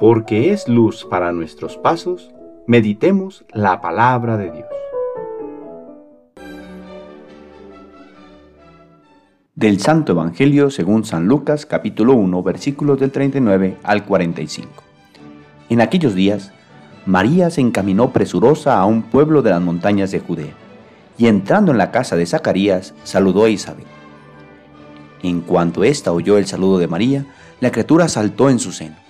porque es luz para nuestros pasos, meditemos la palabra de Dios. Del Santo Evangelio según San Lucas capítulo 1 versículos del 39 al 45. En aquellos días, María se encaminó presurosa a un pueblo de las montañas de Judea, y entrando en la casa de Zacarías, saludó a Isabel. En cuanto ésta oyó el saludo de María, la criatura saltó en su seno.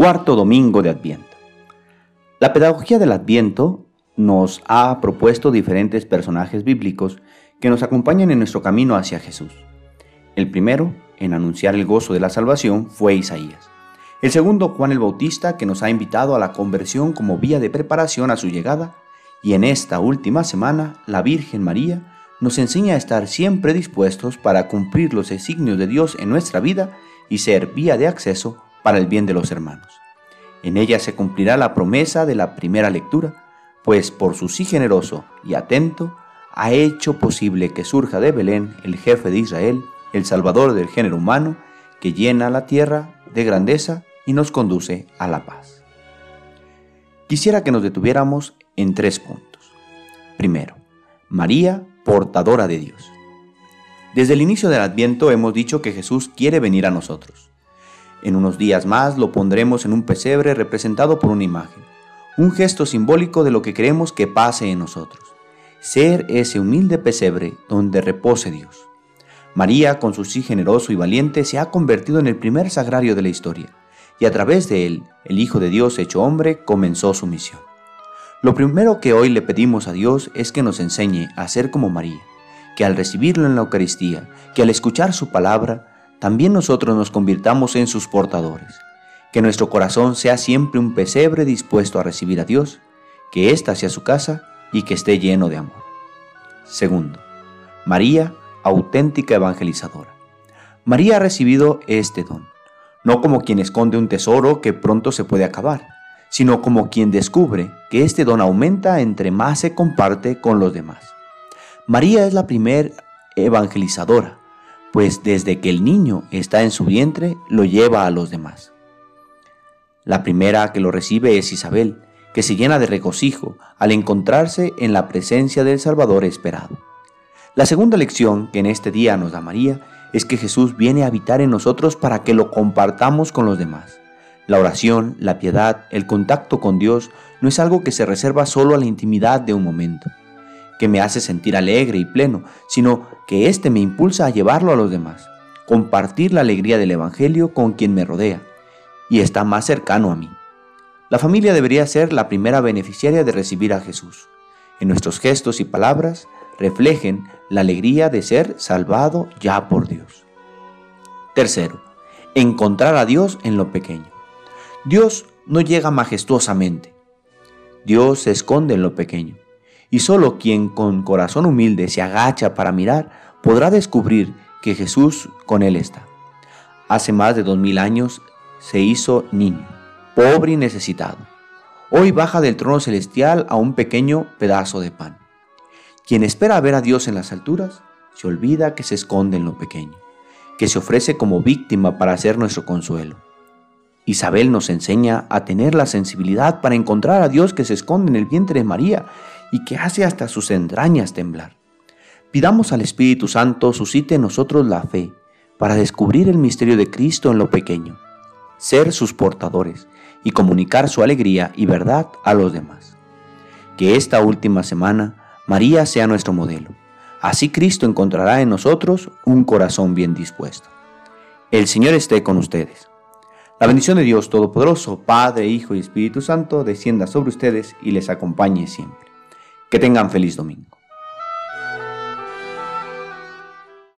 Cuarto domingo de Adviento. La pedagogía del Adviento nos ha propuesto diferentes personajes bíblicos que nos acompañan en nuestro camino hacia Jesús. El primero, en anunciar el gozo de la salvación, fue Isaías. El segundo, Juan el Bautista, que nos ha invitado a la conversión como vía de preparación a su llegada. Y en esta última semana, la Virgen María nos enseña a estar siempre dispuestos para cumplir los designios de Dios en nuestra vida y ser vía de acceso para el bien de los hermanos. En ella se cumplirá la promesa de la primera lectura, pues por su sí generoso y atento ha hecho posible que surja de Belén el jefe de Israel, el Salvador del género humano, que llena la tierra de grandeza y nos conduce a la paz. Quisiera que nos detuviéramos en tres puntos. Primero, María, portadora de Dios. Desde el inicio del Adviento hemos dicho que Jesús quiere venir a nosotros. En unos días más lo pondremos en un pesebre representado por una imagen, un gesto simbólico de lo que queremos que pase en nosotros, ser ese humilde pesebre donde repose Dios. María, con su sí generoso y valiente, se ha convertido en el primer sagrario de la historia, y a través de él, el Hijo de Dios hecho hombre comenzó su misión. Lo primero que hoy le pedimos a Dios es que nos enseñe a ser como María, que al recibirlo en la Eucaristía, que al escuchar su palabra, también nosotros nos convirtamos en sus portadores. Que nuestro corazón sea siempre un pesebre dispuesto a recibir a Dios, que ésta sea su casa y que esté lleno de amor. Segundo, María, auténtica evangelizadora. María ha recibido este don, no como quien esconde un tesoro que pronto se puede acabar, sino como quien descubre que este don aumenta entre más se comparte con los demás. María es la primer evangelizadora, pues desde que el niño está en su vientre lo lleva a los demás. La primera que lo recibe es Isabel, que se llena de regocijo al encontrarse en la presencia del Salvador esperado. La segunda lección que en este día nos da María es que Jesús viene a habitar en nosotros para que lo compartamos con los demás. La oración, la piedad, el contacto con Dios no es algo que se reserva solo a la intimidad de un momento que me hace sentir alegre y pleno, sino que éste me impulsa a llevarlo a los demás, compartir la alegría del Evangelio con quien me rodea y está más cercano a mí. La familia debería ser la primera beneficiaria de recibir a Jesús. En nuestros gestos y palabras reflejen la alegría de ser salvado ya por Dios. Tercero, encontrar a Dios en lo pequeño. Dios no llega majestuosamente. Dios se esconde en lo pequeño y solo quien con corazón humilde se agacha para mirar podrá descubrir que Jesús con él está. Hace más de dos mil años se hizo niño, pobre y necesitado. Hoy baja del trono celestial a un pequeño pedazo de pan. Quien espera ver a Dios en las alturas, se olvida que se esconde en lo pequeño, que se ofrece como víctima para ser nuestro consuelo. Isabel nos enseña a tener la sensibilidad para encontrar a Dios que se esconde en el vientre de María y que hace hasta sus entrañas temblar. Pidamos al Espíritu Santo suscite en nosotros la fe para descubrir el misterio de Cristo en lo pequeño, ser sus portadores y comunicar su alegría y verdad a los demás. Que esta última semana María sea nuestro modelo. Así Cristo encontrará en nosotros un corazón bien dispuesto. El Señor esté con ustedes. La bendición de Dios Todopoderoso, Padre, Hijo y Espíritu Santo, descienda sobre ustedes y les acompañe siempre. Que tengan feliz domingo.